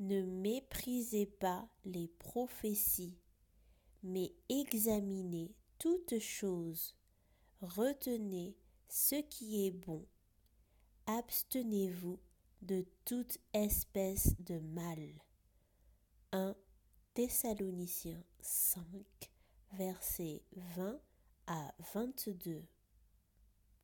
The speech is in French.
Ne méprisez pas les prophéties, mais examinez toutes choses, retenez ce qui est bon, abstenez-vous de toute espèce de mal. 1 Thessaloniciens 5, versets 20 à 22.